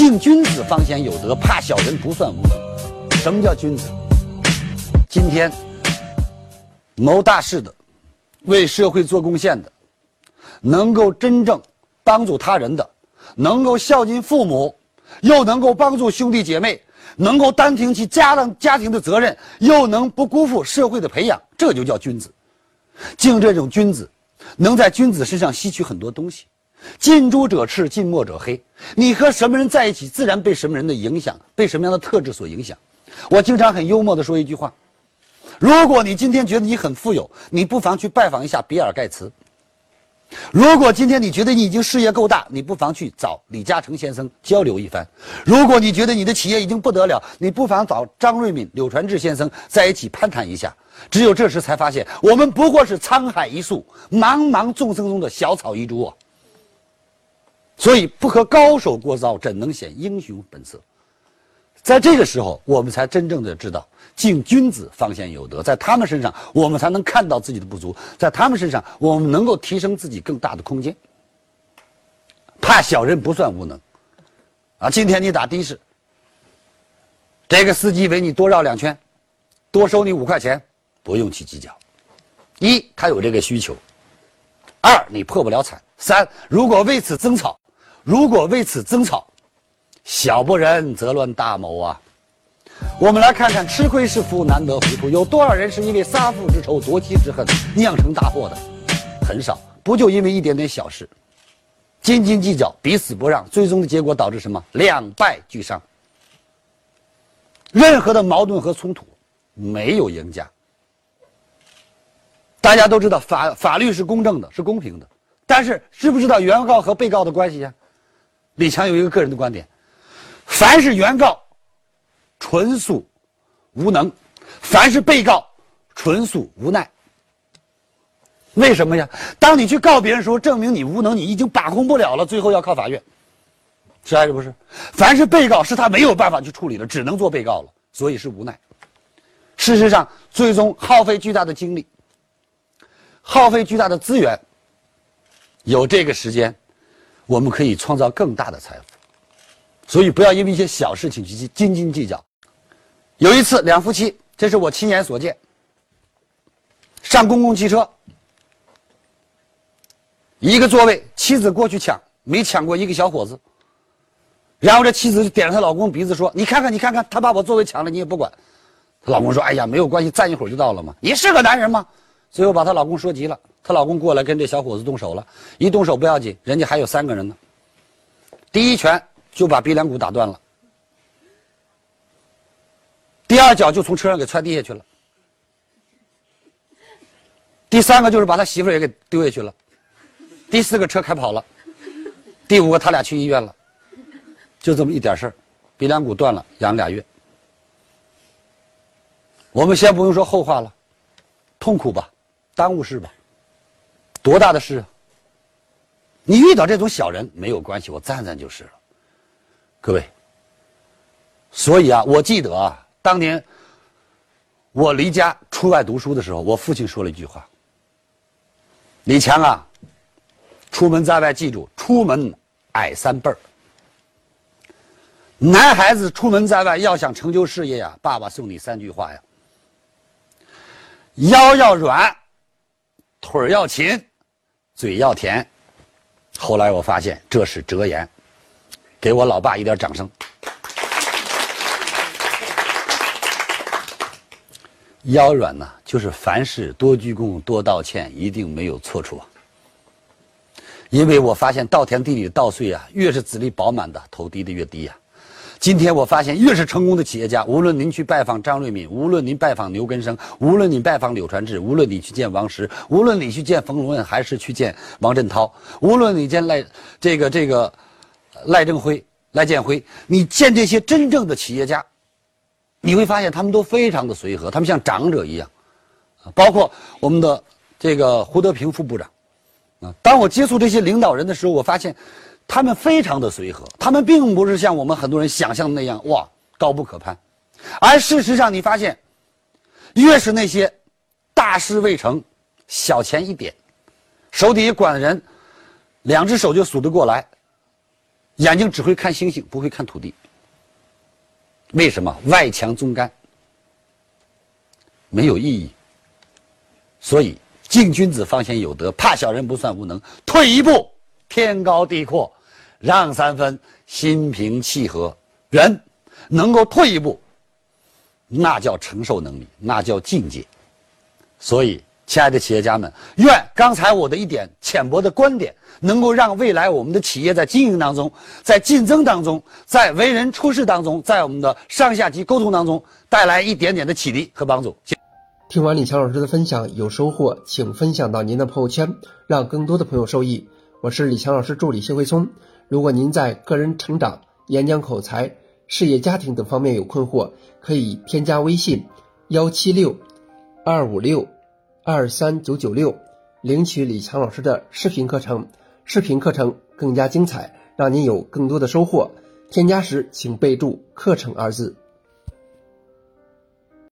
敬君子方显有德，怕小人不算无能。什么叫君子？今天谋大事的，为社会做贡献的，能够真正帮助他人的，能够孝敬父母，又能够帮助兄弟姐妹，能够担挺起家当家庭的责任，又能不辜负社会的培养，这就叫君子。敬这种君子，能在君子身上吸取很多东西。近朱者赤，近墨者黑。你和什么人在一起，自然被什么人的影响，被什么样的特质所影响。我经常很幽默地说一句话：如果你今天觉得你很富有，你不妨去拜访一下比尔盖茨；如果今天你觉得你已经事业够大，你不妨去找李嘉诚先生交流一番；如果你觉得你的企业已经不得了，你不妨找张瑞敏、柳传志先生在一起攀谈一下。只有这时才发现，我们不过是沧海一粟，茫茫众生中的小草一株啊。所以不和高手过招，怎能显英雄本色？在这个时候，我们才真正的知道，敬君子方先有德。在他们身上，我们才能看到自己的不足；在他们身上，我们能够提升自己更大的空间。怕小人不算无能，啊！今天你打的士，这个司机为你多绕两圈，多收你五块钱，不用去计较。一，他有这个需求；二，你破不了产；三，如果为此争吵。如果为此争吵，小不忍则乱大谋啊！我们来看看，吃亏是福，难得糊涂。有多少人是因为杀父之仇、夺妻之恨酿成大祸的？很少，不就因为一点点小事，斤斤计较、彼此不让，最终的结果导致什么？两败俱伤。任何的矛盾和冲突，没有赢家。大家都知道，法法律是公正的，是公平的，但是知不知道原告和被告的关系呀？李强有一个个人的观点：凡是原告，纯属无能；凡是被告，纯属无奈。为什么呀？当你去告别人的时候，证明你无能，你已经把控不了了，最后要靠法院，是还是不是？凡是被告，是他没有办法去处理了，只能做被告了，所以是无奈。事实上，最终耗费巨大的精力，耗费巨大的资源，有这个时间。我们可以创造更大的财富，所以不要因为一些小事情去斤斤计较。有一次，两夫妻，这是我亲眼所见，上公共汽车，一个座位，妻子过去抢，没抢过一个小伙子。然后这妻子就点着她老公鼻子说：“你看看，你看看，他把我座位抢了，你也不管。”她老公说：“哎呀，没有关系，站一会儿就到了嘛。”你是个男人吗？最后把她老公说急了。她老公过来跟这小伙子动手了，一动手不要紧，人家还有三个人呢。第一拳就把鼻梁骨打断了，第二脚就从车上给踹地下去了，第三个就是把他媳妇也给丢下去了，第四个车开跑了，第五个他俩去医院了，就这么一点事儿，鼻梁骨断了，养俩月。我们先不用说后话了，痛苦吧，耽误事吧。多大的事啊！你遇到这种小人没有关系，我赞赞就是了。各位，所以啊，我记得啊，当年我离家出外读书的时候，我父亲说了一句话：“李强啊，出门在外记住，出门矮三辈儿。男孩子出门在外要想成就事业呀，爸爸送你三句话呀：腰要软，腿要勤。”嘴要甜，后来我发现这是哲言，给我老爸一点掌声。腰软呢，就是凡事多鞠躬、多道歉，一定没有错处。因为我发现稻田地里的稻穗啊，越是籽粒饱满的，头低的越低呀。今天我发现，越是成功的企业家，无论您去拜访张瑞敏，无论您拜访牛根生，无论你拜访柳传志，无论你去见王石，无论你去见冯龙恩，还是去见王振涛，无论你见赖这个这个赖正辉、赖建辉，你见这些真正的企业家，你会发现他们都非常的随和，他们像长者一样，包括我们的这个胡德平副部长，啊，当我接触这些领导人的时候，我发现。他们非常的随和，他们并不是像我们很多人想象的那样哇高不可攀，而事实上你发现，越是那些大事未成、小钱一点、手底下管的人两只手就数得过来，眼睛只会看星星，不会看土地。为什么外强中干？没有意义。所以，敬君子方先有德，怕小人不算无能。退一步，天高地阔；让三分，心平气和。人能够退一步，那叫承受能力，那叫境界。所以，亲爱的企业家们，愿刚才我的一点浅薄的观点，能够让未来我们的企业在经营当中、在竞争当中、在为人处事当中、在我们的上下级沟通当中，带来一点点的启迪和帮助。听完李强老师的分享，有收获，请分享到您的朋友圈，让更多的朋友受益。我是李强老师助理谢慧聪。如果您在个人成长、演讲口才、事业家庭等方面有困惑，可以添加微信幺七六二五六二三九九六，领取李强老师的视频课程。视频课程更加精彩，让您有更多的收获。添加时请备注“课程”二字。